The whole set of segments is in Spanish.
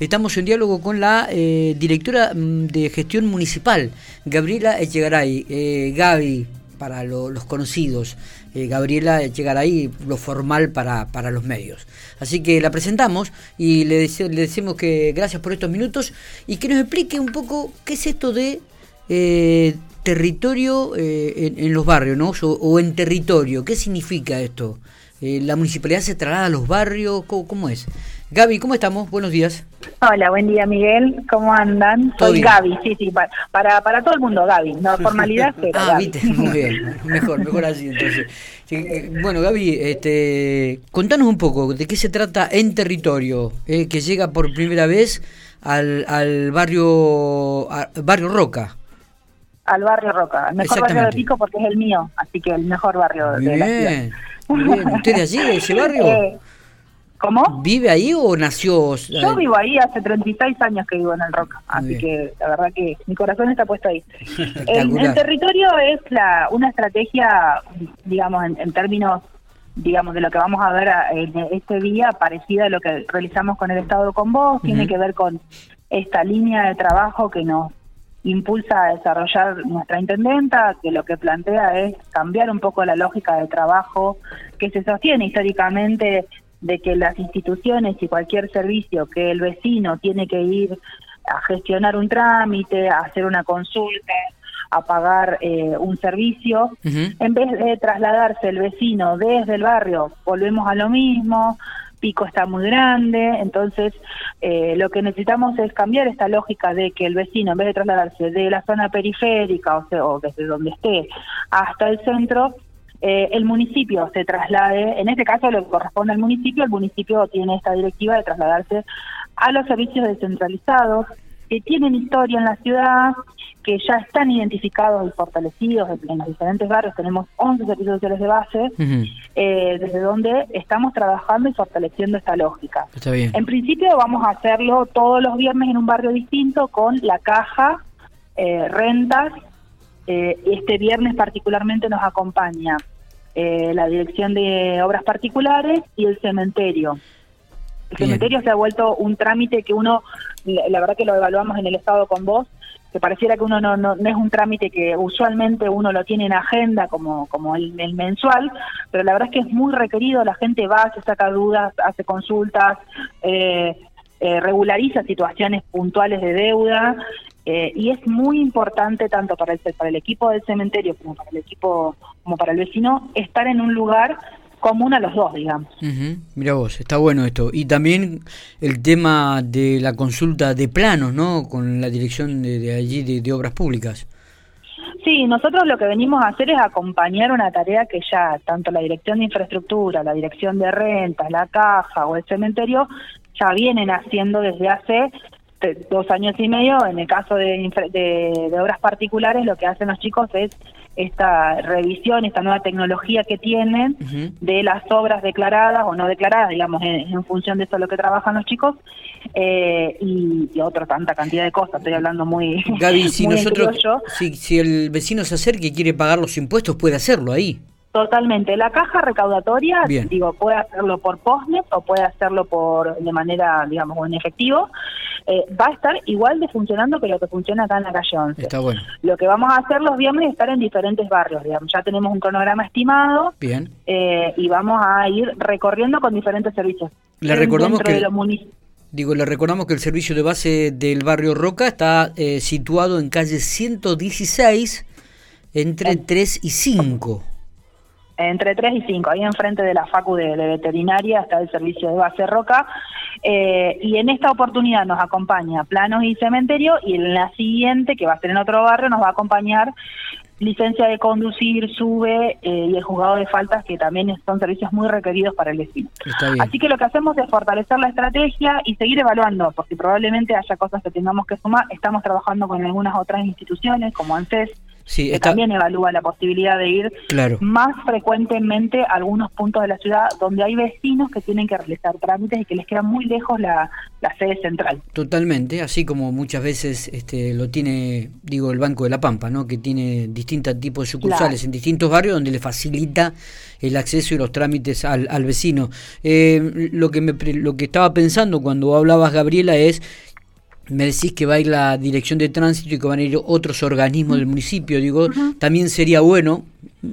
Estamos en diálogo con la eh, directora mm, de gestión municipal, Gabriela Echegaray. Eh, Gaby, para los conocidos, eh, Gabriela Echegaray, lo formal para, para los medios. Así que la presentamos y le, le decimos que gracias por estos minutos y que nos explique un poco qué es esto de eh, territorio eh, en, los barrios, ¿no? O, en territorio, ¿qué significa esto? Eh, ¿La municipalidad se traslada a los barrios? ¿Cómo, es? Gaby, ¿cómo estamos? Buenos días. Hola, buen día Miguel, ¿cómo andan? Soy Gaby, sí, sí, para, para, todo el mundo Gaby, no formalidad, pero Ah, viste, muy bien, mejor, mejor así entonces. Eh, bueno, Gaby, este, contanos un poco de qué se trata en territorio, que llega por primera vez al, al barrio, barrio Roca al barrio Roca, el mejor barrio de Pico porque es el mío, así que el mejor barrio de la ciudad. Bien. ¿Usted de allí, de ese barrio? Eh, ¿Cómo? ¿Vive ahí o nació? Yo vivo ahí, hace 36 años que vivo en el Roca, así que la verdad que mi corazón está puesto ahí. el, el, territorio es la una estrategia, digamos, en, términos digamos, de lo que vamos a ver en este día, parecida a lo que realizamos con el Estado con vos, tiene que ver con esta línea de trabajo que nos impulsa a desarrollar nuestra intendenta, que lo que plantea es cambiar un poco la lógica de trabajo que se sostiene históricamente de que las instituciones y cualquier servicio que el vecino tiene que ir a gestionar un trámite, a hacer una consulta, a pagar eh, un servicio, en vez de trasladarse el vecino desde el barrio, volvemos a lo mismo, pico está muy grande, entonces eh, lo que necesitamos es cambiar esta lógica de que el vecino, en vez de trasladarse de la zona periférica o, sea, o desde donde esté hasta el centro, eh, el municipio se traslade, en este caso lo que corresponde al municipio, el municipio tiene esta directiva de trasladarse a los servicios descentralizados que tienen historia en la ciudad, que ya están identificados y fortalecidos en, los diferentes barrios. Tenemos 11 servicios sociales de base, eh, desde donde estamos trabajando y fortaleciendo esta lógica. En principio vamos a hacerlo todos los viernes en un barrio distinto con la caja, eh, rentas. Eh, este viernes particularmente nos acompaña la Dirección de Obras Particulares y el cementerio. El cementerio se ha vuelto un trámite que uno, la verdad que lo evaluamos en el Estado con vos, que pareciera que uno no, no, es un trámite que usualmente uno lo tiene en agenda como, como el, mensual, pero la verdad es que es muy requerido, la gente va, se saca dudas, hace consultas, eh, eh, regulariza situaciones puntuales de deuda eh, y es muy importante tanto para el, para el equipo del cementerio como para el equipo como para el vecino estar en un lugar común a los dos, digamos. Mira vos, está bueno esto. Y también el tema de la consulta de planos, ¿no? Con la dirección de, allí de, obras públicas. Sí, nosotros lo que venimos a hacer es acompañar una tarea que ya tanto la Dirección de Infraestructura, la Dirección de Rentas, la Caja o el Cementerio ya vienen haciendo desde hace dos años y medio. En el caso de, de obras particulares, lo que hacen los chicos es esta revisión, esta nueva tecnología que tienen de las obras declaradas o no declaradas, digamos, en, función de eso lo que trabajan los chicos, eh, y, otra tanta cantidad de cosas. Estoy hablando muy. Gaby, si nosotros, si, si el vecino se acerca y quiere pagar los impuestos, puede hacerlo ahí. Totalmente. La caja recaudatoria, digo, puede hacerlo por postnet o puede hacerlo por de manera, digamos, en efectivo. Eh, va a estar igual de funcionando que lo que funciona acá en la calle 11. Está bueno. Lo que vamos a hacer los viernes es estar en diferentes barrios, digamos. Ya tenemos un cronograma estimado. Bien. Eh, y vamos a ir recorriendo con diferentes servicios. Le recordamos que... Digo, le recordamos que el servicio de base del barrio Roca está eh, situado en calle 116 entre 3 y 5 entre 3 y 5, ahí enfrente de la Facu de, Veterinaria está el servicio de base Roca, eh, y en esta oportunidad nos acompaña Planos y Cementerio, y en la siguiente, que va a ser en otro barrio, nos va a acompañar licencia de conducir, sube eh, y el juzgado de faltas, que también son servicios muy requeridos para el vecino. Así que lo que hacemos es fortalecer la estrategia y seguir evaluando, porque probablemente haya cosas que tengamos que sumar. Estamos trabajando con algunas otras instituciones, como ANSES, sí, que también evalúa la posibilidad de ir más frecuentemente a algunos puntos de la ciudad donde hay vecinos que tienen que realizar trámites y que les queda muy lejos la, sede central. Totalmente, así como muchas veces este, lo tiene, digo, el Banco de la Pampa, ¿no? que tiene distintos tipos de sucursales en distintos barrios donde le facilita el acceso y los trámites al, al vecino. Eh, lo, que me, lo que estaba pensando cuando hablabas, Gabriela, es me decís que va a ir la dirección de tránsito y que van a ir otros organismos del municipio, digo, también sería bueno,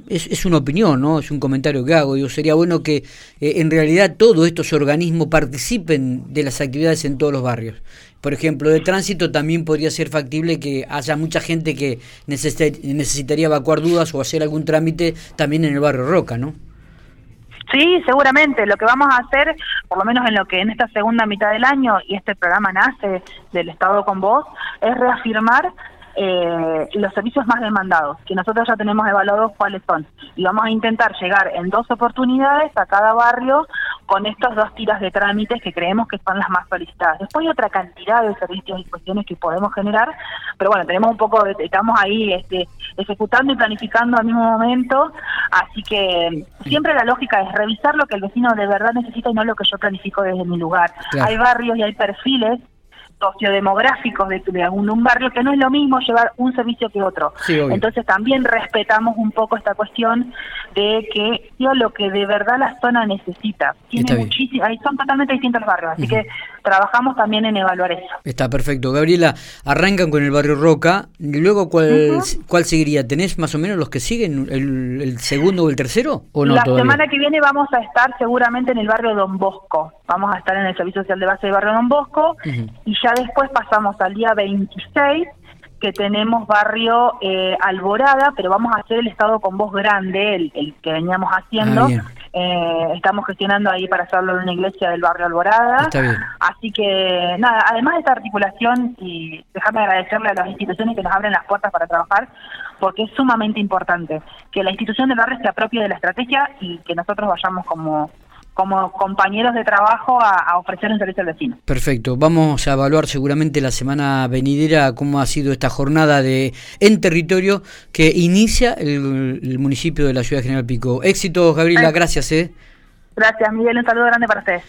es, es, una opinión, ¿no? Es un comentario que hago, digo, sería bueno que eh, en realidad todos estos organismos participen de las actividades en todos los barrios. Por ejemplo, de tránsito también podría ser factible que haya mucha gente que necesitaría evacuar dudas o hacer algún trámite también en el barrio Roca, ¿no? Sí, seguramente. Lo que vamos a hacer, por lo menos en lo que en esta segunda mitad del año y este programa nace del Estado con Vos, es reafirmar eh, los servicios más demandados, que nosotros ya tenemos evaluados cuáles son. Y vamos a intentar llegar en dos oportunidades a cada barrio con estas dos tiras de trámites que creemos que son las más solicitadas. Después hay otra cantidad de servicios y cuestiones que podemos generar, pero bueno, tenemos un poco, estamos ahí este, ejecutando y planificando al mismo momento, así que siempre la lógica es revisar lo que el vecino de verdad necesita y no lo que yo planifico desde mi lugar. Hay barrios y hay perfiles sociodemográficos de, de un barrio, que no es lo mismo llevar un servicio que otro. Entonces también respetamos un poco esta cuestión de que lo que de verdad la zona necesita. Tiene muchísimo, son totalmente distintos los barrios, así que trabajamos también en evaluar eso. Está perfecto. Gabriela, arrancan con el barrio Roca, y luego ¿cuál, ¿cuál seguiría? ¿Tenés más o menos los que siguen, el, segundo o el tercero? ¿o no la semana que viene vamos a estar seguramente en el barrio Don Bosco. Vamos a estar en el Servicio Social de Base del barrio Don Bosco y ya después pasamos al día 26 que tenemos barrio eh, Alborada, pero vamos a hacer el estado con voz grande, el, que veníamos haciendo. Ah, eh, estamos gestionando ahí para hacerlo en una iglesia del barrio Alborada. Así que, nada, además de esta articulación, y déjame agradecerle a las instituciones que nos abren las puertas para trabajar, porque es sumamente importante que la institución del barrio se apropie de la estrategia y que nosotros vayamos como como compañeros de trabajo a, ofrecer un servicio al vecino. Perfecto. Vamos a evaluar seguramente la semana venidera cómo ha sido esta jornada de en territorio que inicia el, municipio de la ciudad de General Pico. Éxitos, Gabriela. Gracias. ¿eh? Gracias, Miguel. Un saludo grande para ustedes.